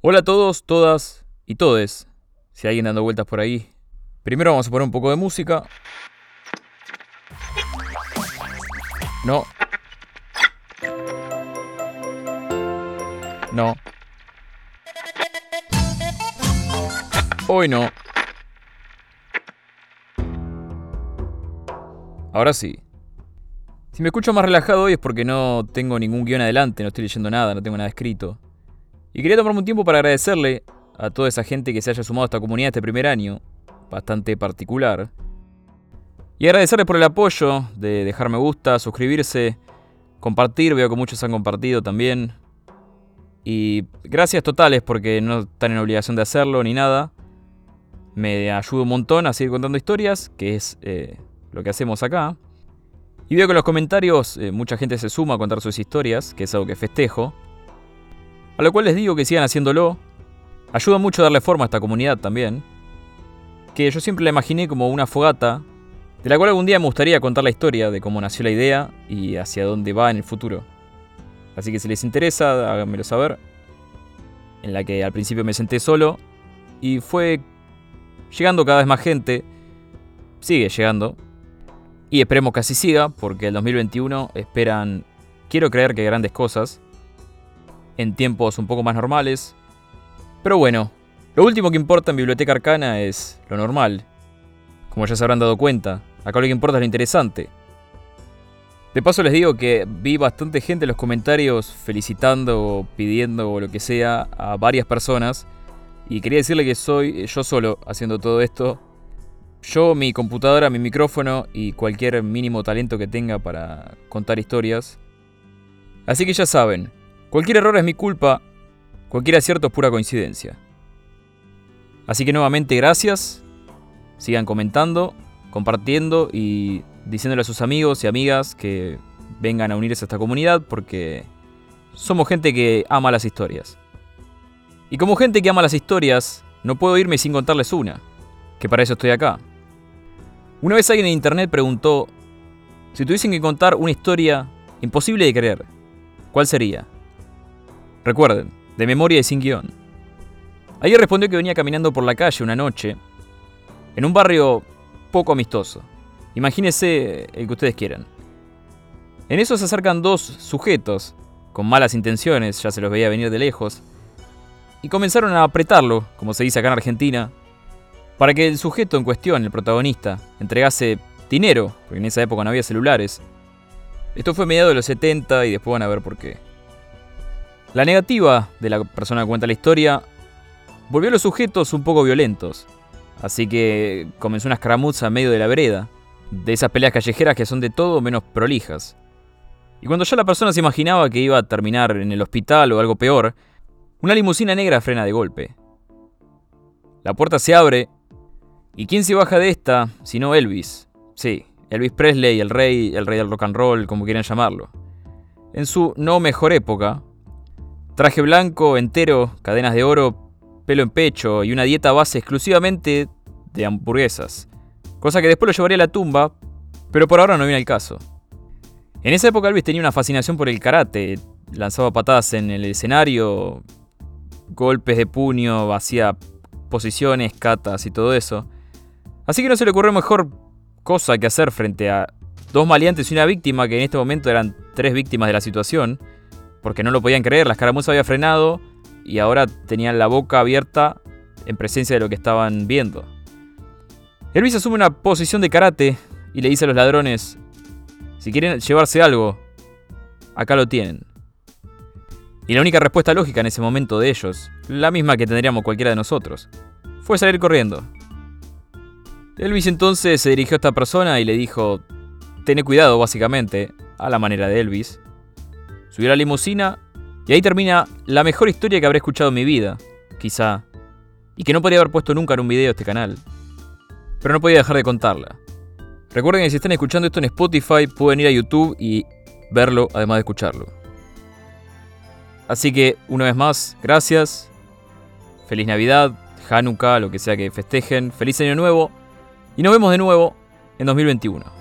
Hola a todos, todas y todes. Si hay alguien dando vueltas por ahí. Primero vamos a poner un poco de música. No. No. Hoy no. Ahora sí. Si me escucho más relajado hoy es porque no tengo ningún guion adelante, no estoy leyendo nada, no tengo nada escrito. Y quería tomarme un tiempo para agradecerle a toda esa gente que se haya sumado a esta comunidad este primer año, bastante particular. Y agradecerles por el apoyo de dejar me gusta, suscribirse, compartir, veo que muchos han compartido también. Y gracias totales porque no están en obligación de hacerlo ni nada. Me ayuda un montón a seguir contando historias, que es eh, lo que hacemos acá. Y veo que en los comentarios eh, mucha gente se suma a contar sus historias, que es algo que festejo. A lo cual les digo que sigan haciéndolo. Ayuda mucho a darle forma a esta comunidad también. Que yo siempre la imaginé como una fogata, de la cual algún día me gustaría contar la historia de cómo nació la idea y hacia dónde va en el futuro. Así que si les interesa, háganmelo saber. En la que al principio me senté solo y fue llegando cada vez más gente. Sigue llegando. Y esperemos que así siga, porque el 2021 esperan, quiero creer que grandes cosas en tiempos un poco más normales. Pero bueno, lo último que importa en Biblioteca Arcana es lo normal. Como ya se habrán dado cuenta, acá lo que importa es lo interesante. De paso les digo que vi bastante gente en los comentarios felicitando o pidiendo o lo que sea a varias personas. Y quería decirle que soy yo solo haciendo todo esto. Yo, mi computadora, mi micrófono y cualquier mínimo talento que tenga para contar historias. Así que ya saben, Cualquier error es mi culpa, cualquier acierto es pura coincidencia. Así que nuevamente gracias, sigan comentando, compartiendo y diciéndole a sus amigos y amigas que vengan a unirse a esta comunidad porque somos gente que ama las historias. Y como gente que ama las historias, no puedo irme sin contarles una, que para eso estoy acá. Una vez alguien en internet preguntó, si tuviesen que contar una historia imposible de creer, ¿cuál sería? Recuerden, de memoria y sin guion. Ayer respondió que venía caminando por la calle una noche, en un barrio poco amistoso. Imagínense el que ustedes quieran. En eso se acercan dos sujetos, con malas intenciones, ya se los veía venir de lejos, y comenzaron a apretarlo, como se dice acá en Argentina, para que el sujeto en cuestión, el protagonista, entregase dinero, porque en esa época no había celulares. Esto fue mediado de los 70 y después van a ver por qué. La negativa de la persona que cuenta la historia volvió a los sujetos un poco violentos, así que comenzó una escaramuza en medio de la vereda, de esas peleas callejeras que son de todo menos prolijas. Y cuando ya la persona se imaginaba que iba a terminar en el hospital o algo peor, una limusina negra frena de golpe. La puerta se abre, ¿y quién se baja de esta sino Elvis? Sí, Elvis Presley, el rey, el rey del rock and roll, como quieran llamarlo. En su no mejor época, Traje blanco, entero, cadenas de oro, pelo en pecho y una dieta base exclusivamente de hamburguesas. Cosa que después lo llevaría a la tumba, pero por ahora no viene al caso. En esa época Elvis tenía una fascinación por el karate, lanzaba patadas en el escenario, golpes de puño, hacía posiciones, catas y todo eso. Así que no se le ocurrió mejor cosa que hacer frente a dos maleantes y una víctima, que en este momento eran tres víctimas de la situación, porque no lo podían creer, la escaramuza había frenado y ahora tenían la boca abierta en presencia de lo que estaban viendo. Elvis asume una posición de karate y le dice a los ladrones, si quieren llevarse algo, acá lo tienen. Y la única respuesta lógica en ese momento de ellos, la misma que tendríamos cualquiera de nosotros, fue salir corriendo. Elvis entonces se dirigió a esta persona y le dijo, tené cuidado básicamente, a la manera de Elvis, Subió a la limusina y ahí termina la mejor historia que habré escuchado en mi vida, quizá, y que no podría haber puesto nunca en un video este canal. Pero no podía dejar de contarla. Recuerden que si están escuchando esto en Spotify pueden ir a YouTube y verlo además de escucharlo. Así que, una vez más, gracias. Feliz Navidad, Hanukkah, lo que sea que festejen. Feliz Año Nuevo. Y nos vemos de nuevo en 2021.